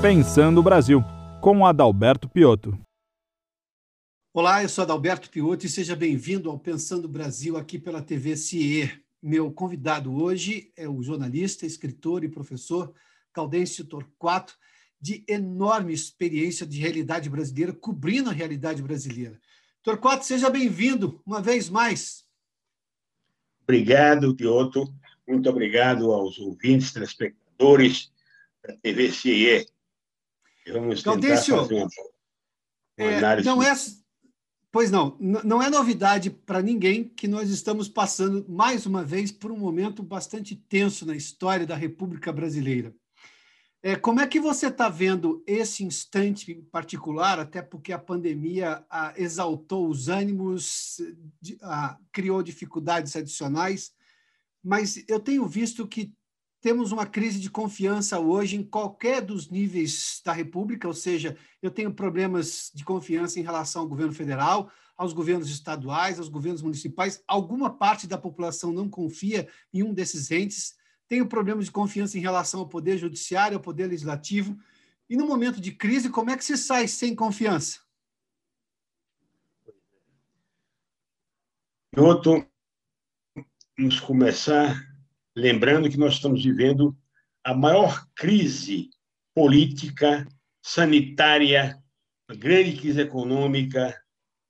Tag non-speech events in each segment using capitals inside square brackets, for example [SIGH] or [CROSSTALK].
Pensando o Brasil, com Adalberto Piotto. Olá, eu sou Adalberto Piotto e seja bem-vindo ao Pensando Brasil aqui pela TV CIE. Meu convidado hoje é o jornalista, escritor e professor Caudêncio Torquato, de enorme experiência de realidade brasileira, cobrindo a realidade brasileira. Torquato, seja bem-vindo uma vez mais. Obrigado, Piotto. Muito obrigado aos ouvintes, telespectadores da TV CIE. Vamos tentar Gaudêncio, fazer uma, uma é, não é, Pois não, não é novidade para ninguém que nós estamos passando mais uma vez por um momento bastante tenso na história da República Brasileira. É, como é que você está vendo esse instante em particular, até porque a pandemia a, exaltou os ânimos, a, criou dificuldades adicionais, mas eu tenho visto que temos uma crise de confiança hoje em qualquer dos níveis da República, ou seja, eu tenho problemas de confiança em relação ao governo federal, aos governos estaduais, aos governos municipais. Alguma parte da população não confia em um desses entes. Tenho problemas de confiança em relação ao poder judiciário, ao poder legislativo. E no momento de crise, como é que se sai sem confiança? Piotr, vamos começar lembrando que nós estamos vivendo a maior crise política, sanitária, uma grande crise econômica,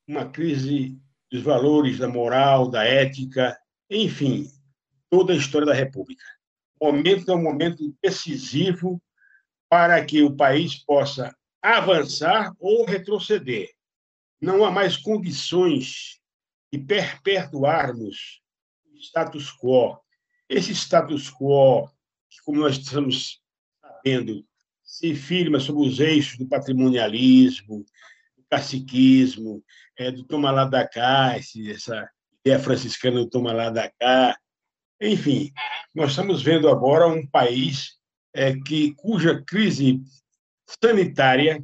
uma crise dos valores da moral, da ética, enfim, toda a história da República. O momento é um momento decisivo para que o país possa avançar ou retroceder. Não há mais condições de perpetuarmos o status quo. Esse status quo, como nós estamos sabendo, se firma sobre os eixos do patrimonialismo, do caciquismo, é, do toma lá da cá, essa ideia franciscana do toma lá da cá. Enfim, nós estamos vendo agora um país é, que cuja crise sanitária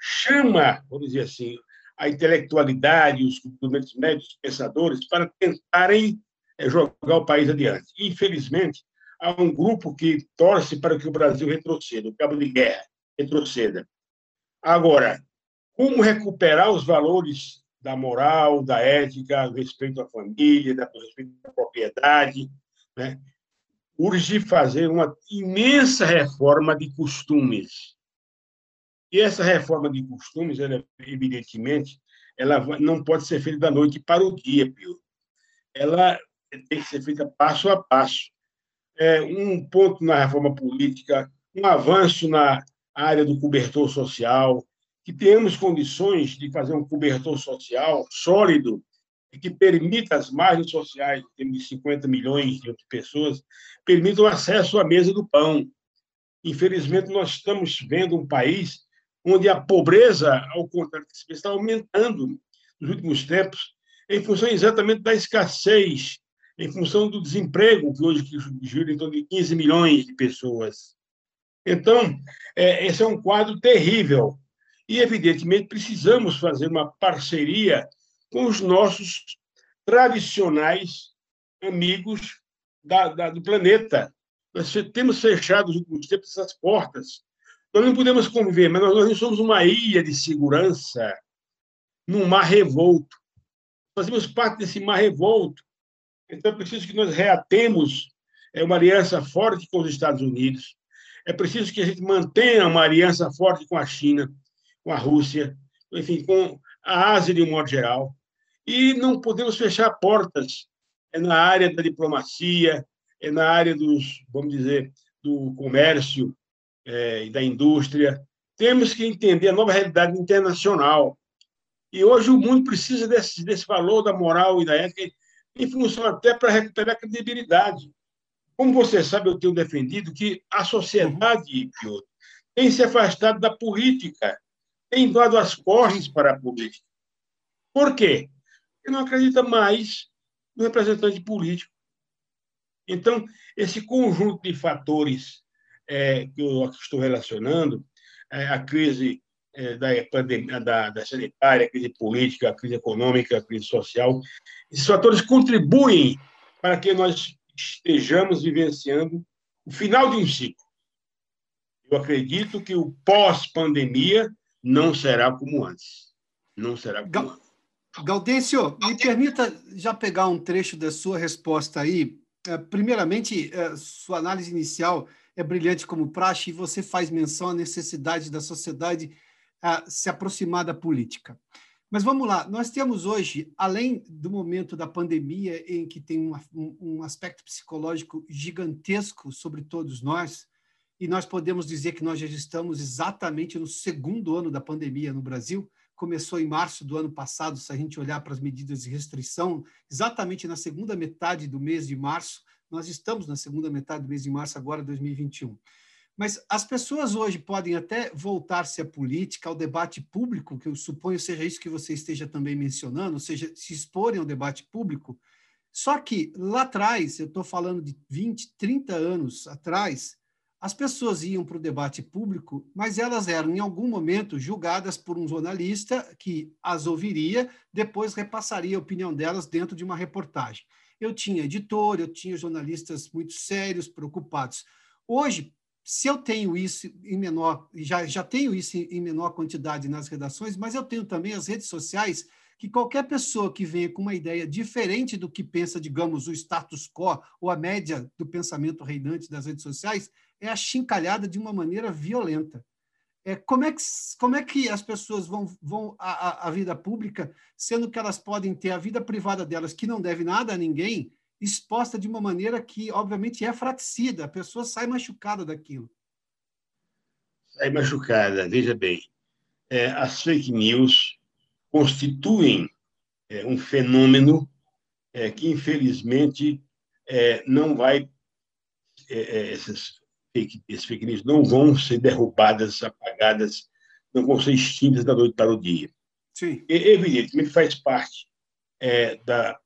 chama, vamos dizer assim, a intelectualidade, os movimentos médicos, pensadores, para tentarem é jogar o país adiante. Infelizmente, há um grupo que torce para que o Brasil retroceda, o cabo de guerra retroceda. Agora, como recuperar os valores da moral, da ética, do respeito à família, do respeito à propriedade, né? urge fazer uma imensa reforma de costumes. E essa reforma de costumes, ela, evidentemente, ela não pode ser feita da noite para o dia, Pio. Ela tem que ser feita passo a passo. É um ponto na reforma política, um avanço na área do cobertor social, que tenhamos condições de fazer um cobertor social sólido e que permita as margens sociais, temos de 50 milhões de pessoas, permitam acesso à mesa do pão. Infelizmente, nós estamos vendo um país onde a pobreza, ao contrário está aumentando nos últimos tempos, em função exatamente da escassez em função do desemprego, que hoje gira em torno de 15 milhões de pessoas. Então, é, esse é um quadro terrível. E, evidentemente, precisamos fazer uma parceria com os nossos tradicionais amigos da, da, do planeta. Nós temos fechado os últimos tempos essas portas. Nós não podemos conviver, mas nós não somos uma ilha de segurança num mar revolto. Fazemos parte desse mar revolto. Então, é preciso que nós reatemos é, uma aliança forte com os Estados Unidos. É preciso que a gente mantenha uma aliança forte com a China, com a Rússia, enfim, com a Ásia de um modo geral. E não podemos fechar portas é na área da diplomacia, é na área dos, vamos dizer, do comércio e da indústria. Temos que entender a nova realidade internacional. E hoje o mundo precisa desse, desse valor da moral e da ética em função até para recuperar a credibilidade. Como você sabe, eu tenho defendido que a sociedade, tem se afastado da política, tem dado as costas para a política. Por quê? Porque não acredita mais no representante político. Então, esse conjunto de fatores é, que eu estou relacionando, é, a crise é, da pandemia, da, da sanitária, a crise política, a crise econômica, a crise social. Esses fatores contribuem para que nós estejamos vivenciando o final de um ciclo. Eu acredito que o pós-pandemia não será como antes. Não será como Gal antes. Gaudêncio, me permita já pegar um trecho da sua resposta aí. É, primeiramente, é, sua análise inicial é brilhante como praxe e você faz menção à necessidade da sociedade se aproximar da política. Mas vamos lá, nós temos hoje, além do momento da pandemia, em que tem um, um aspecto psicológico gigantesco sobre todos nós, e nós podemos dizer que nós já estamos exatamente no segundo ano da pandemia no Brasil. Começou em março do ano passado, se a gente olhar para as medidas de restrição, exatamente na segunda metade do mês de março. Nós estamos na segunda metade do mês de março, agora 2021. Mas as pessoas hoje podem até voltar-se à política, ao debate público, que eu suponho seja isso que você esteja também mencionando, ou seja, se exporem ao debate público. Só que lá atrás, eu estou falando de 20, 30 anos atrás, as pessoas iam para o debate público, mas elas eram, em algum momento, julgadas por um jornalista que as ouviria, depois repassaria a opinião delas dentro de uma reportagem. Eu tinha editor, eu tinha jornalistas muito sérios, preocupados. Hoje, se eu tenho isso em menor, já, já tenho isso em menor quantidade nas redações, mas eu tenho também as redes sociais que qualquer pessoa que venha com uma ideia diferente do que pensa, digamos, o status quo ou a média do pensamento reinante das redes sociais, é achincalhada de uma maneira violenta. É, como, é que, como é que as pessoas vão, vão à, à vida pública, sendo que elas podem ter a vida privada delas, que não deve nada a ninguém, exposta de uma maneira que, obviamente, é fraticida, a pessoa sai machucada daquilo. Sai machucada, veja bem. É, as fake news constituem é, um fenômeno é, que, infelizmente, é, não vai. É, é, essas fake, fake news não vão ser derrubadas, apagadas, não vão ser extintas da noite para o dia. Sim. E, evidentemente, faz parte da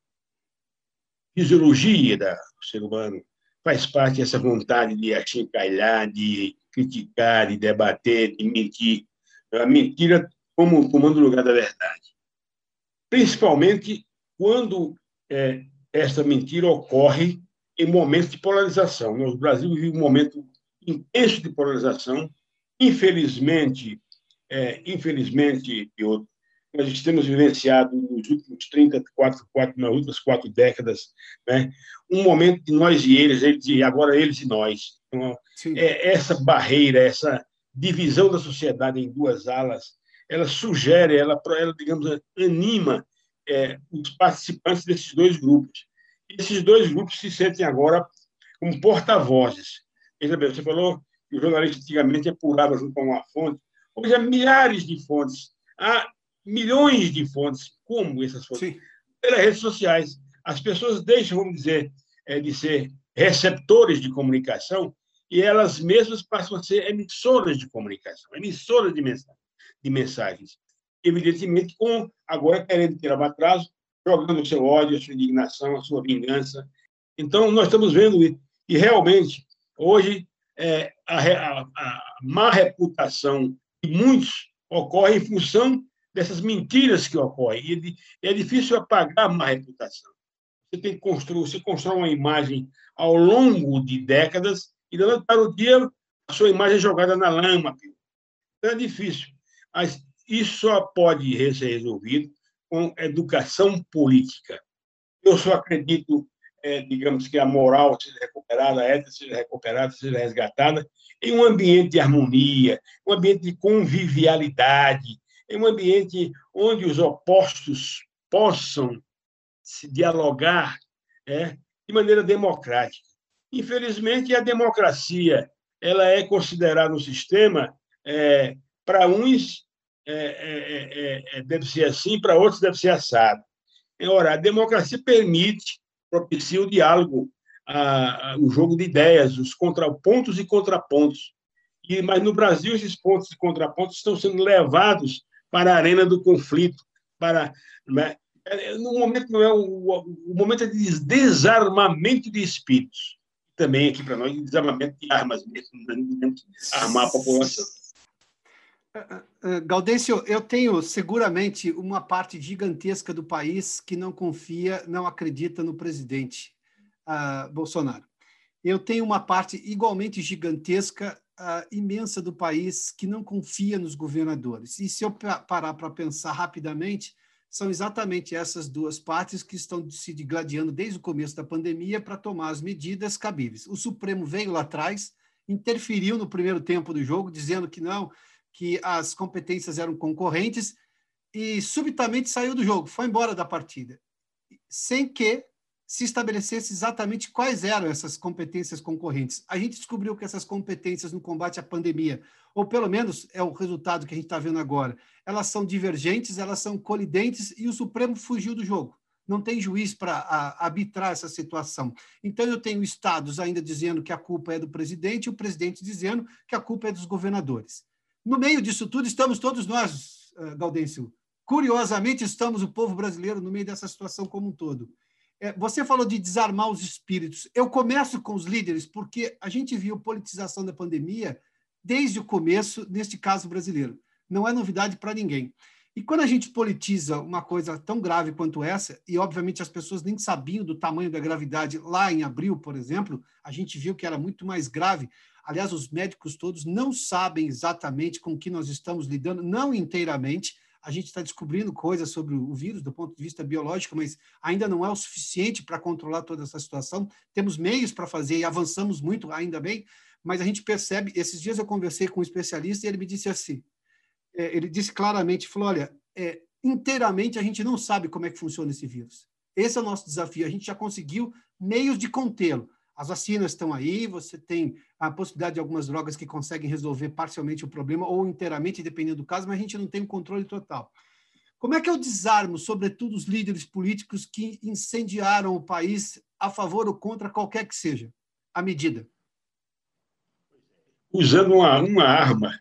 fisiologia do ser humano, faz parte dessa vontade de achincalhar, de criticar, de debater, de mentir. A mentira como comando lugar da verdade. Principalmente quando é, essa mentira ocorre em momentos de polarização. O Brasil vive um momento intenso de polarização. Infelizmente, é, infelizmente, Piotr, nós temos vivenciado nos últimos 34, quatro, nas últimas quatro décadas, né, um momento de nós e eles, eles e agora eles e nós. Então, é, essa barreira, essa divisão da sociedade em duas alas, ela sugere, ela, ela digamos, anima é, os participantes desses dois grupos. Esses dois grupos se sentem agora como porta-vozes Veja bem, você falou que o jornalista antigamente apurava junto a uma fonte. Hoje há milhares de fontes, há milhões de fontes. Como essas fontes? Sim. Pelas redes sociais. As pessoas deixam, vamos dizer, é, de ser receptores de comunicação e elas mesmas passam a ser emissoras de comunicação, emissoras de, mensagem, de mensagens. Evidentemente, com agora querendo tirar o atraso, jogando o seu ódio, a sua indignação, a sua vingança. Então, nós estamos vendo, e realmente, Hoje, é, a, a, a má reputação de muitos ocorre em função dessas mentiras que ocorrem. E é difícil apagar a má reputação. Você tem que construir, você constrói uma imagem ao longo de décadas e, da noite para o dia, a sua imagem é jogada na lama. Então, é difícil. Mas isso só pode ser resolvido com educação política. Eu só acredito é, digamos que a moral seja recuperada, a ética seja recuperada, seja resgatada, em um ambiente de harmonia, um ambiente de convivialidade, em um ambiente onde os opostos possam se dialogar é, de maneira democrática. Infelizmente, a democracia ela é considerada um sistema é, para uns é, é, é, é deve ser assim, para outros deve ser assado. Ora, a democracia permite propicia o diálogo, a, a, o jogo de ideias, os contrapontos e contrapontos. E, mas no Brasil, esses pontos e contrapontos estão sendo levados para a arena do conflito, para né? no momento não é o, o momento é de desarmamento de espíritos também aqui para nós desarmamento de armas mesmo, né? armar a população. Eh, eh, eh, Gaudêncio, eu tenho seguramente uma parte gigantesca do país que não confia, não acredita no presidente uh, Bolsonaro. Eu tenho uma parte igualmente gigantesca uh, imensa do país que não confia nos governadores. E se eu parar para pensar rapidamente, são exatamente essas duas partes que estão se digladiando desde o começo da pandemia para tomar as medidas cabíveis. O Supremo veio lá atrás, interferiu no primeiro tempo do jogo, dizendo que não, que as competências eram concorrentes, e subitamente saiu do jogo, foi embora da partida, sem que se estabelecesse exatamente quais eram essas competências concorrentes. A gente descobriu que essas competências no combate à pandemia, ou pelo menos é o resultado que a gente está vendo agora, elas são divergentes, elas são colidentes e o Supremo fugiu do jogo. Não tem juiz para arbitrar essa situação. Então, eu tenho estados ainda dizendo que a culpa é do presidente e o presidente dizendo que a culpa é dos governadores. No meio disso tudo, estamos todos nós, eh, Gaudêncio. Curiosamente, estamos o povo brasileiro no meio dessa situação como um todo. É, você falou de desarmar os espíritos. Eu começo com os líderes, porque a gente viu politização da pandemia desde o começo, neste caso brasileiro. Não é novidade para ninguém. E quando a gente politiza uma coisa tão grave quanto essa, e obviamente as pessoas nem sabiam do tamanho da gravidade lá em abril, por exemplo, a gente viu que era muito mais grave. Aliás, os médicos todos não sabem exatamente com que nós estamos lidando, não inteiramente, a gente está descobrindo coisas sobre o vírus do ponto de vista biológico, mas ainda não é o suficiente para controlar toda essa situação. Temos meios para fazer e avançamos muito, ainda bem, mas a gente percebe. Esses dias eu conversei com um especialista e ele me disse assim: é, ele disse claramente, falou, olha, é, inteiramente a gente não sabe como é que funciona esse vírus. Esse é o nosso desafio. A gente já conseguiu meios de contê-lo. As vacinas estão aí, você tem a possibilidade de algumas drogas que conseguem resolver parcialmente o problema ou inteiramente, dependendo do caso, mas a gente não tem o controle total. Como é que eu desarmo, sobretudo, os líderes políticos que incendiaram o país a favor ou contra qualquer que seja a medida? Usando uma, uma arma,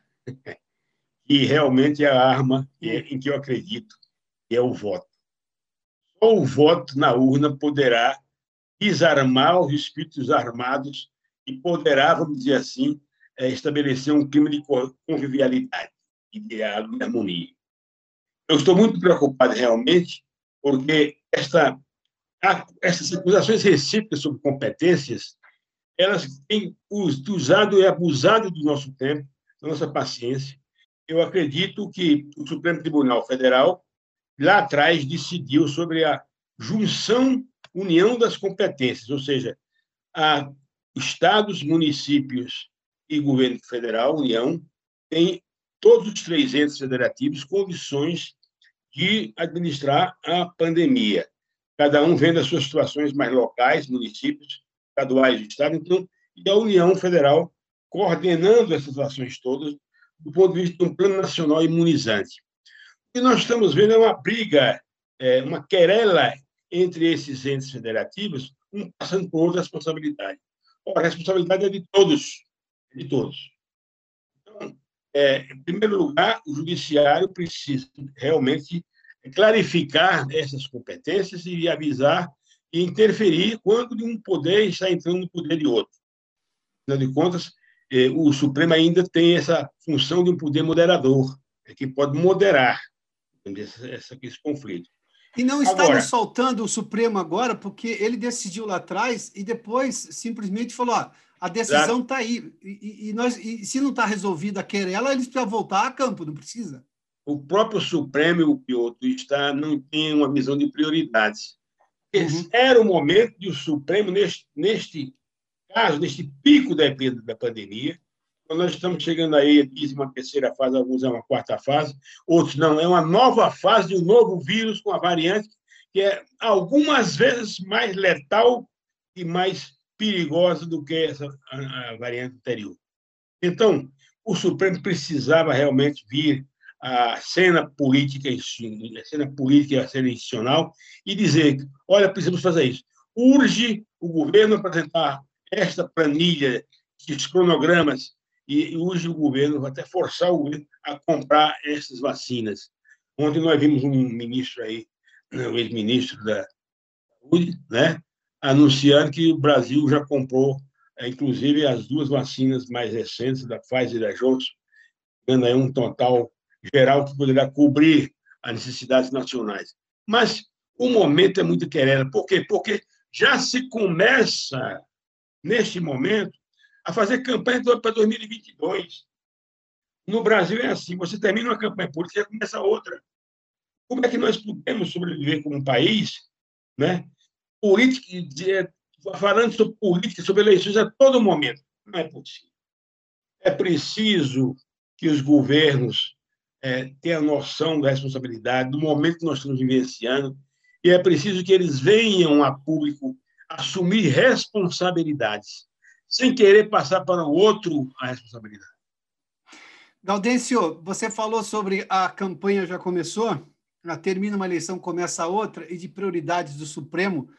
que realmente é a arma em que eu acredito, que é o voto. Só o voto na urna poderá desarmar os espíritos armados e poderá, vamos dizer assim, é, estabelecer um clima de convivialidade e diálogo e harmonia. Eu estou muito preocupado realmente porque esta, essas acusações recíprocas sobre competências elas têm usado e abusado do nosso tempo, da nossa paciência. Eu acredito que o Supremo Tribunal Federal, lá atrás, decidiu sobre a junção união das competências, ou seja, a estados, municípios e governo federal, União, têm todos os três entes federativos condições de administrar a pandemia. Cada um vendo as suas situações mais locais, municípios, estaduais, estado, então, e a União Federal coordenando essas ações todas do ponto de vista de um plano nacional imunizante. O que nós estamos vendo é uma briga, é, uma querela entre esses entes federativos, um passando por outra responsabilidade. Ora, a responsabilidade é de todos, de todos. Então, é, em primeiro lugar, o judiciário precisa realmente clarificar essas competências e avisar e interferir quando um poder está entrando no poder de outro. Afinal de contas, é, o Supremo ainda tem essa função de um poder moderador, é que pode moderar esse conflito. E não está agora, soltando o Supremo agora, porque ele decidiu lá atrás e depois simplesmente falou: ó, a decisão está aí. E, e, nós, e se não está resolvida a querela, eles precisam voltar a campo, não precisa. O próprio Supremo e o Piotr está, não tem uma visão de prioridades. Uhum. Era o momento de o Supremo, neste, neste caso, neste pico da, da pandemia, nós estamos chegando aí, diz uma terceira fase, alguns é uma quarta fase, outros não, é uma nova fase de um novo vírus com a variante que é algumas vezes mais letal e mais perigosa do que essa a, a variante anterior. Então, o Supremo precisava realmente vir à cena política, a cena política e a cena institucional e dizer, olha, precisamos fazer isso. Urge o governo apresentar esta planilha, esses cronogramas e hoje o governo vai até forçar o governo a comprar essas vacinas. Ontem nós vimos um ministro aí, né, o ex-ministro da Saúde, né, anunciando que o Brasil já comprou, é, inclusive, as duas vacinas mais recentes, da Pfizer e da Johnson, dando aí um total geral que poderá cobrir as necessidades nacionais. Mas o momento é muito querendo. Por quê? Porque já se começa, neste momento, a fazer campanha para 2022. No Brasil é assim: você termina uma campanha política e começa outra. Como é que nós podemos sobreviver como um país, né? Política, falando sobre política, sobre eleições a todo momento? Não é possível. É preciso que os governos é, tenham noção da responsabilidade, do momento que nós estamos vivenciando, e é preciso que eles venham a público assumir responsabilidades, sem querer passar para o outro a responsabilidade. Gaudêncio, você falou sobre a campanha já começou, termina uma eleição, começa outra, e de prioridades do Supremo,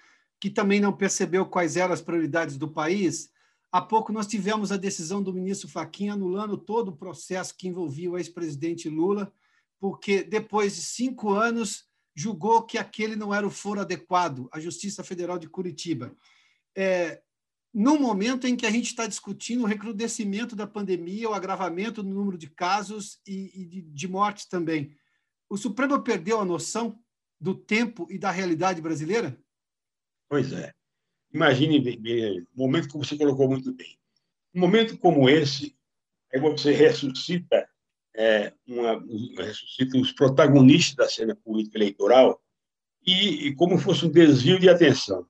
que também não percebeu quais eram as prioridades do país. Há pouco nós tivemos a decisão do ministro Faquinha anulando todo o processo que envolvia o ex-presidente Lula, porque depois de cinco anos julgou que aquele não era o foro adequado, a Justiça Federal de Curitiba. É, no momento em que a gente está discutindo o recrudescimento da pandemia, o agravamento do número de casos e, e de, de mortes também, o Supremo perdeu a noção do tempo e da realidade brasileira? Pois é. Imagine um momento que você colocou muito bem. Um momento como esse, aí você ressuscita, é, uma, ressuscita os protagonistas da cena política eleitoral e, e como fosse um desvio de atenção.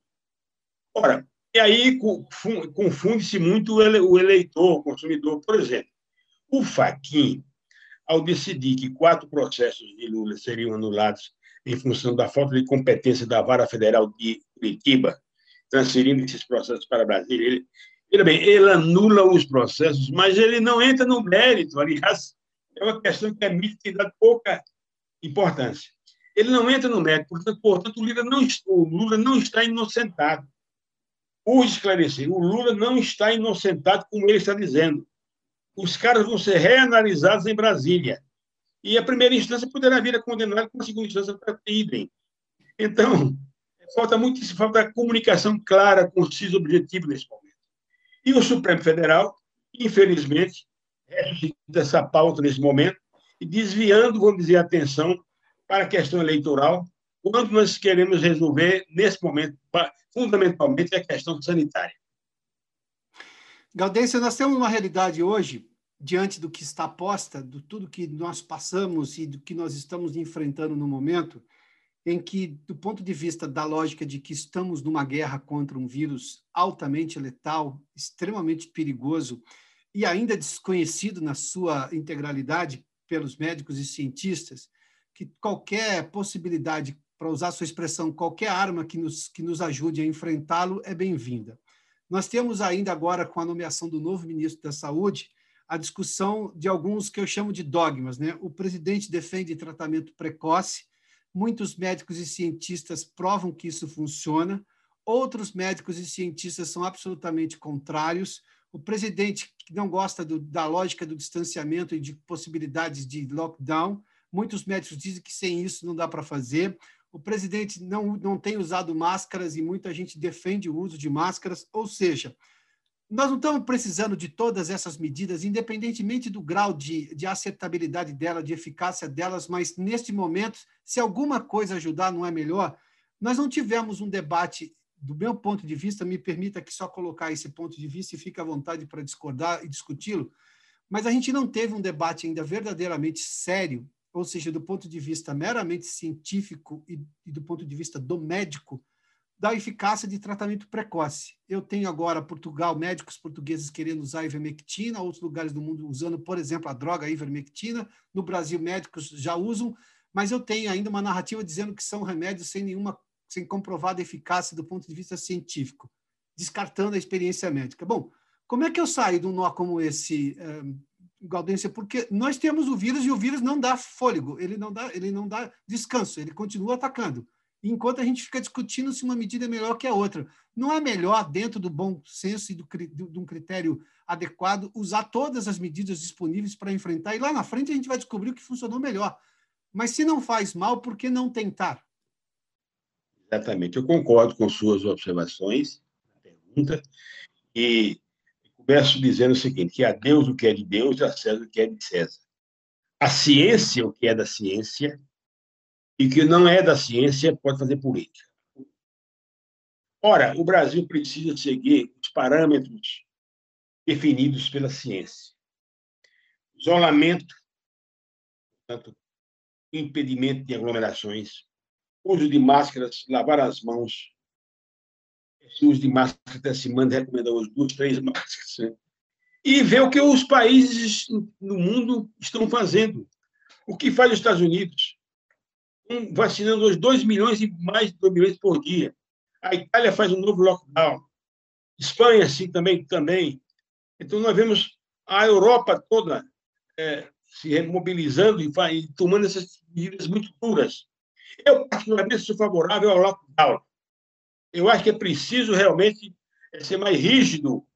Ora, e aí confunde-se muito o eleitor, o consumidor. Por exemplo, o Faquin, ao decidir que quatro processos de Lula seriam anulados em função da falta de competência da Vara Federal de Curitiba, transferindo esses processos para Brasília, ele, bem, ele anula os processos, mas ele não entra no mérito. Aliás, é uma questão que a mídia tem dado pouca importância. Ele não entra no mérito, portanto, portanto o, Lula não, o Lula não está inocentado por esclarecer, o Lula não está inocentado, como ele está dizendo. Os caras vão ser reanalisados em Brasília. E a primeira instância poderá vir a condenar com a segunda instância para idem. Então, falta muito falta comunicação clara, concisa, objetiva nesse momento. E o Supremo Federal, infelizmente, ressuscita essa pauta nesse momento e desviando, vamos dizer, a atenção para a questão eleitoral, quando nós queremos resolver, nesse momento, fundamentalmente a questão sanitária. Gaudêncio, nós temos uma realidade hoje, diante do que está posta, de tudo que nós passamos e do que nós estamos enfrentando no momento, em que, do ponto de vista da lógica de que estamos numa guerra contra um vírus altamente letal, extremamente perigoso e ainda desconhecido na sua integralidade pelos médicos e cientistas, que qualquer possibilidade para usar sua expressão, qualquer arma que nos, que nos ajude a enfrentá-lo é bem-vinda. Nós temos ainda agora, com a nomeação do novo ministro da Saúde, a discussão de alguns que eu chamo de dogmas. Né? O presidente defende tratamento precoce, muitos médicos e cientistas provam que isso funciona, outros médicos e cientistas são absolutamente contrários. O presidente não gosta do, da lógica do distanciamento e de possibilidades de lockdown, muitos médicos dizem que sem isso não dá para fazer o presidente não, não tem usado máscaras e muita gente defende o uso de máscaras, ou seja, nós não estamos precisando de todas essas medidas, independentemente do grau de, de acertabilidade dela, de eficácia delas, mas neste momento, se alguma coisa ajudar, não é melhor? Nós não tivemos um debate, do meu ponto de vista, me permita que só colocar esse ponto de vista e fique à vontade para discordar e discuti-lo, mas a gente não teve um debate ainda verdadeiramente sério ou seja, do ponto de vista meramente científico e, e do ponto de vista do médico, da eficácia de tratamento precoce. Eu tenho agora Portugal, médicos portugueses querendo usar ivermectina, outros lugares do mundo usando, por exemplo, a droga ivermectina. No Brasil, médicos já usam, mas eu tenho ainda uma narrativa dizendo que são remédios sem nenhuma, sem comprovada eficácia do ponto de vista científico, descartando a experiência médica. Bom, como é que eu saio de um nó como esse, eh, Gaudência, porque nós temos o vírus e o vírus não dá fôlego, ele não dá, ele não dá descanso, ele continua atacando. Enquanto a gente fica discutindo se uma medida é melhor que a outra. Não é melhor, dentro do bom senso e do, de um critério adequado, usar todas as medidas disponíveis para enfrentar, e lá na frente a gente vai descobrir o que funcionou melhor. Mas se não faz mal, por que não tentar? Exatamente, eu concordo com suas observações, pergunta, e Começo dizendo o seguinte, que a Deus o que é de Deus e a César o que é de César. A ciência o que é da ciência e que não é da ciência pode fazer política. Ora, o Brasil precisa seguir os parâmetros definidos pela ciência. Isolamento, portanto, impedimento de aglomerações, uso de máscaras, lavar as mãos. Uso de máscara até se manda recomenda hoje duas, três máscaras. Né? E ver o que os países no mundo estão fazendo. O que faz os Estados Unidos? Um, vacinando hoje 2 milhões e mais de 2 milhões por dia. A Itália faz um novo lockdown. Espanha, assim, também. também. Então, nós vemos a Europa toda é, se remobilizando e, e tomando essas medidas muito duras. Eu, particularmente, sou favorável ao lockdown. Eu acho que é preciso realmente é, ser mais rígido,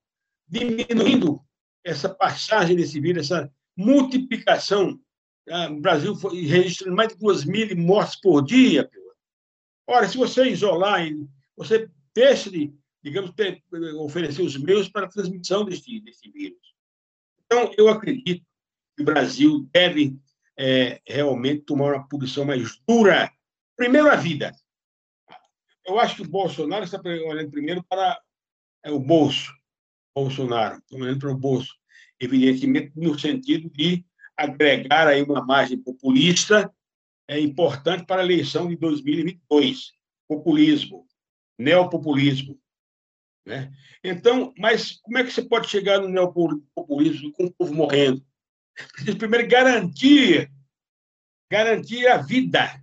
diminuindo essa passagem desse vírus, essa multiplicação. Ah, o Brasil foi registrando mais de 2 mil mortes por dia. Ora, se você isolar, você deixa de, digamos, oferecer os meios para a transmissão desse, desse vírus. Então, eu acredito que o Brasil deve é, realmente tomar uma posição mais dura. Primeiro, a vida. Eu acho que o Bolsonaro está olhando primeiro para é, o bolso. Bolsonaro, está olhando para o bolso. Evidentemente, no sentido de agregar aí uma margem populista é importante para a eleição de 2022. Populismo, neopopulismo. Né? Então, mas como é que você pode chegar no neopopulismo com o povo morrendo? Precisa primeiro garantir, garantir a vida.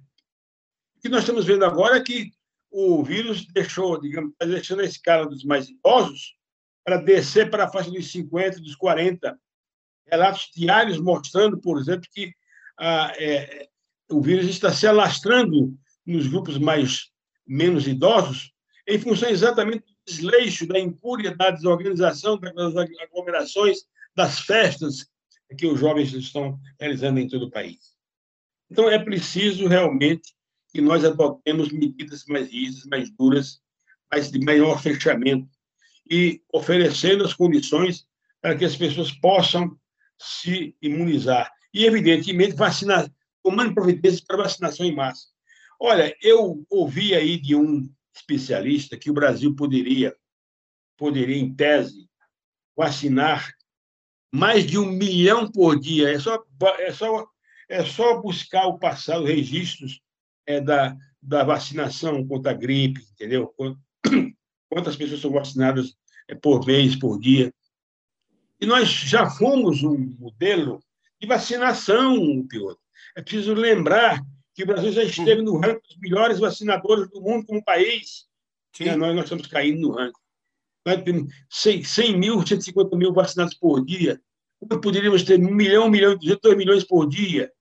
O que nós estamos vendo agora é que o vírus deixou, digamos, está deixando a escala dos mais idosos para descer para a faixa dos 50, dos 40. Relatos diários mostrando, por exemplo, que ah, é, o vírus está se alastrando nos grupos mais menos idosos em função exatamente do desleixo, da incúria, da desorganização, das aglomerações, das festas que os jovens estão realizando em todo o país. Então, é preciso realmente que nós adotemos medidas mais rígidas, mais duras, mais de maior fechamento e oferecendo as condições para que as pessoas possam se imunizar. E, evidentemente, vacinar, tomando providências para vacinação em massa. Olha, eu ouvi aí de um especialista que o Brasil poderia, poderia em tese, vacinar mais de um milhão por dia. É só, é só, é só buscar o passado, registros é, da, da vacinação contra a gripe, entendeu? [CLEARS THROAT] Quantas pessoas são vacinadas é, por mês, por dia. E nós já fomos um modelo de vacinação, piloto. É preciso lembrar que o Brasil já esteve no ranking dos melhores vacinadores do mundo como país. Sim. nós, nós estamos caindo no ranking. 100 mil, 150 mil vacinados por dia. Como poderíamos ter um milhão, um milhão, dois milhões por dia?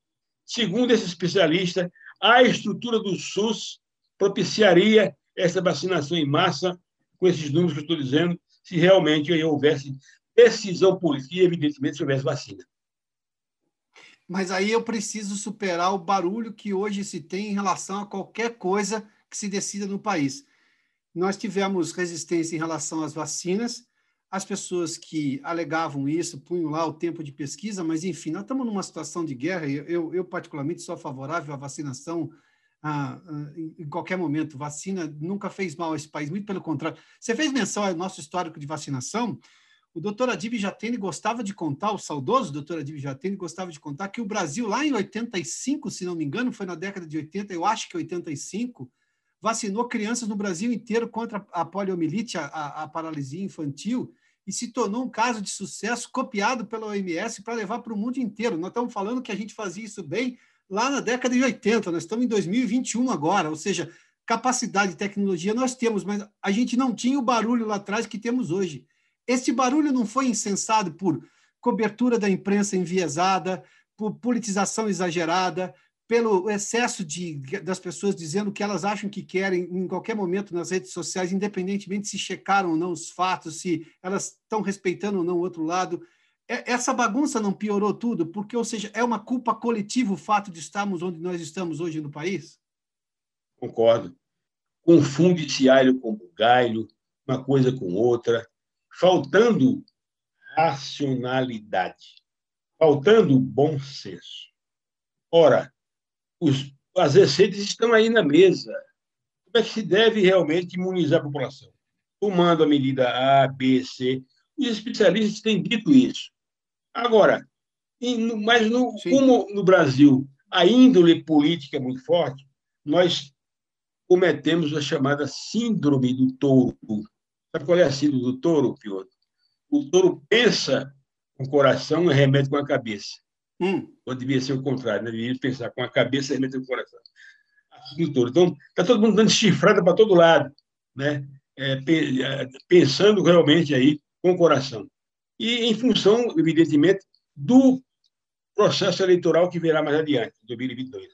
Segundo esse especialista, a estrutura do SUS propiciaria essa vacinação em massa, com esses números que eu estou dizendo, se realmente houvesse decisão política e, evidentemente, se houvesse vacina. Mas aí eu preciso superar o barulho que hoje se tem em relação a qualquer coisa que se decida no país. Nós tivemos resistência em relação às vacinas, as pessoas que alegavam isso punham lá o tempo de pesquisa, mas enfim, nós estamos numa situação de guerra e eu, eu particularmente sou favorável à vacinação ah, em qualquer momento. Vacina nunca fez mal a esse país, muito pelo contrário. Você fez menção ao nosso histórico de vacinação. O doutor Adib Jatene gostava de contar, o saudoso doutor Adib Jatene gostava de contar que o Brasil, lá em 85, se não me engano, foi na década de 80, eu acho que 85, vacinou crianças no Brasil inteiro contra a poliomielite, a, a, paralisia infantil, e se tornou um caso de sucesso copiado pela OMS para levar para o mundo inteiro. Nós estamos falando que a gente fazia isso bem lá na década de 80, nós estamos em 2021 agora, ou seja, capacidade e tecnologia nós temos, mas a gente não tinha o barulho lá atrás que temos hoje. Este barulho não foi insensado por cobertura da imprensa enviesada, por politização exagerada, pelo excesso de, das pessoas dizendo que elas acham que querem em qualquer momento nas redes sociais, independentemente se checaram ou não os fatos, se elas estão respeitando ou não o outro lado. É, essa bagunça não piorou tudo, porque, ou seja, é uma culpa coletiva o fato de estarmos onde nós estamos hoje no país? Concordo. Confunde-se alho com bugalho, uma coisa com outra, faltando racionalidade, faltando bom senso. Ora, os, as receitas estão aí na mesa. Como é que se deve realmente imunizar a população? Tomando a medida A, B, C. Os especialistas têm dito isso. Agora, mas no, como no Brasil a índole política é muito forte, nós cometemos a chamada síndrome do touro. Sabe qual é a síndrome do touro, Piotr? O touro pensa com o coração e remete com a cabeça. Hum. Quando devia ser o contrário, né? devia pensar com a cabeça e com o coração. touro. Então, está todo mundo dando chifrada para todo lado, né? É, é, pensando realmente aí com o coração. E em função, evidentemente, do processo eleitoral que virá mais adiante, 2022,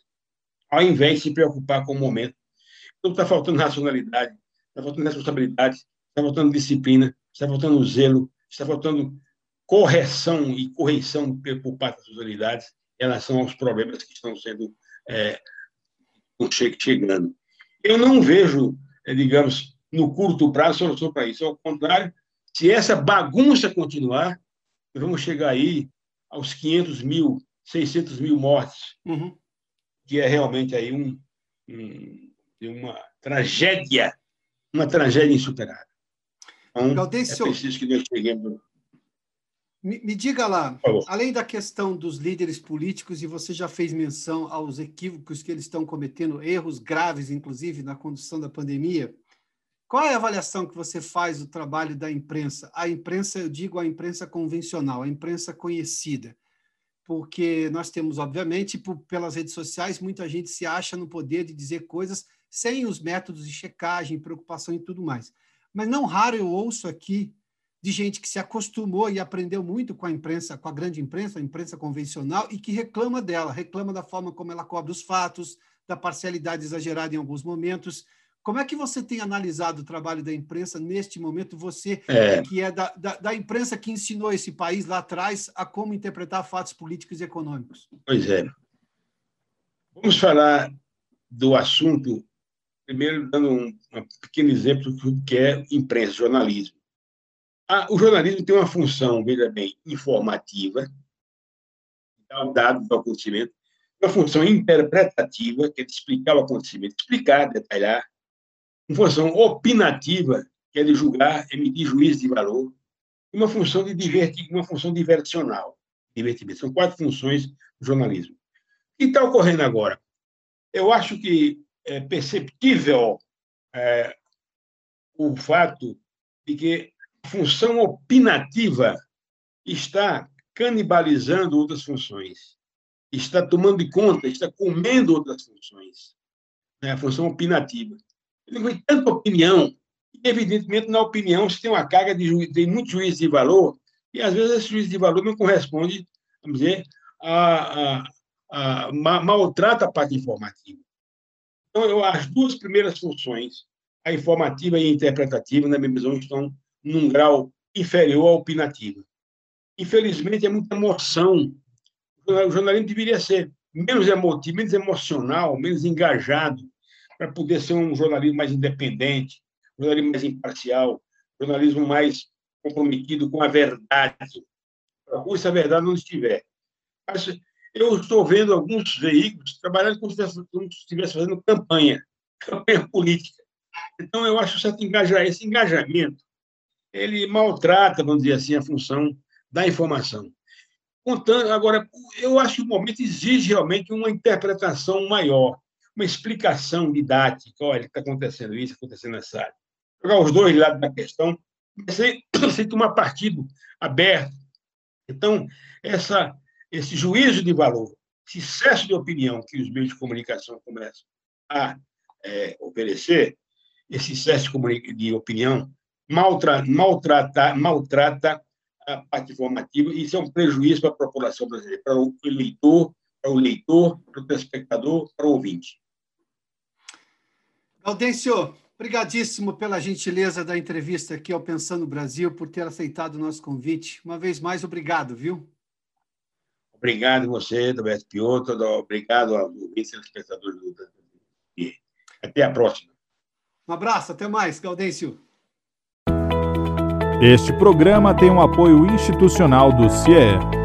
ao invés de se preocupar com o momento. Então, está faltando racionalidade, está faltando responsabilidade, está faltando disciplina, está faltando zelo, está faltando correção e correção por parte das autoridades em relação aos problemas que estão sendo é, chegando. Eu não vejo, é, digamos, no curto prazo solução para isso. Ao contrário, se essa bagunça continuar, vamos chegar aí aos 500 mil, 600 mil mortes, uhum. que é realmente aí um, um, uma tragédia, uma tragédia insuperável. Então, é preciso que nós cheguemos... Me, me diga lá, além da questão dos líderes políticos, e você já fez menção aos equívocos que eles estão cometendo, erros graves, inclusive, na condução da pandemia, qual é a avaliação que você faz do trabalho da imprensa? A imprensa, eu digo a imprensa convencional, a imprensa conhecida. Porque nós temos, obviamente, por, pelas redes sociais, muita gente se acha no poder de dizer coisas sem os métodos de checagem, preocupação e tudo mais. Mas não raro eu ouço aqui de gente que se acostumou e aprendeu muito com a imprensa, com a grande imprensa, a imprensa convencional, e que reclama dela, reclama da forma como ela cobre os fatos, da parcialidade exagerada em alguns momentos, como é que você tem analisado o trabalho da imprensa neste momento? Você, é. que é da, da, da, imprensa que ensinou esse país lá atrás a como interpretar fatos políticos e econômicos. Pois é. Vamos falar do assunto, primeiro dando um, um pequeno exemplo do que é imprensa, jornalismo. Ah, o jornalismo tem uma função, veja bem, informativa, dar dados do acontecimento, uma função interpretativa, que é de explicar o acontecimento, explicar, detalhar, uma função opinativa, que é de julgar, emitir juízo de valor, e uma função de divertir, uma função diversional, divertimento. São quatro funções do jornalismo. O que está ocorrendo agora? Eu acho que é perceptível é, o fato de que a função opinativa está canibalizando outras funções, está tomando de conta, está comendo outras funções. Né? A função opinativa. Ele tem tanta opinião, e, evidentemente, na opinião, você tem uma carga de juiz, tem muito juízo de valor, e às vezes esse juízo de valor não corresponde, vamos dizer, a, a, a, a maltrata a parte informativa. Então, eu, as duas primeiras funções, a informativa e a interpretativa, na minha visão, estão num grau inferior à opinativa. Infelizmente, é muita emoção. O jornalismo deveria ser menos emotivo, menos emocional, menos engajado, para poder ser um jornalismo mais independente, um jornalismo mais imparcial, um jornalismo mais comprometido com a verdade. Procure se a verdade não estiver. Mas eu estou vendo alguns veículos trabalhando como se estivesse fazendo campanha, campanha política. Então, eu acho certo engajar esse engajamento, ele maltrata, vamos dizer assim, a função da informação. Contando, agora, eu acho que o momento exige realmente uma interpretação maior uma explicação didática. Olha, está acontecendo isso, acontecendo essa. Jogar os dois lados da questão, sem, [CLEARS THROAT] sem tomar partido aberto. Então, essa, esse juízo de valor, esse excesso de opinião que os meios de comunicação começam a é, oferecer, esse excesso de opinião maltra, maltrata, maltrata a parte informativa e isso é um prejuízo para a população brasileira, para o eleitor, para o leitor, para o telespectador, para o ouvinte. Gaudêncio, brigadíssimo pela gentileza da entrevista aqui ao Pensando Brasil, por ter aceitado o nosso convite. Uma vez mais, obrigado, viu? Obrigado você, do Piotr, obrigado ao vice-espectador do Até a próxima. Um abraço, até mais, Gaudêncio. Este programa tem um apoio institucional do CIE.